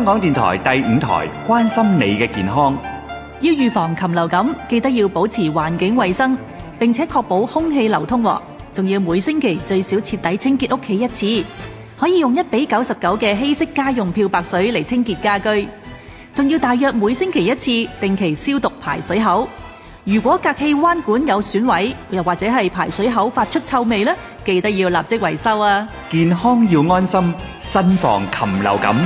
香港电台第五台关心你嘅健康。要预防禽流感，记得要保持环境卫生，并且确保空气流通，仲要每星期最少彻底清洁屋企一次。可以用一比九十九嘅稀释家用漂白水嚟清洁家居，仲要大约每星期一次定期消毒排水口。如果隔气弯管有损毁，又或者系排水口发出臭味呢，记得要立即维修啊！健康要安心，慎防禽流感。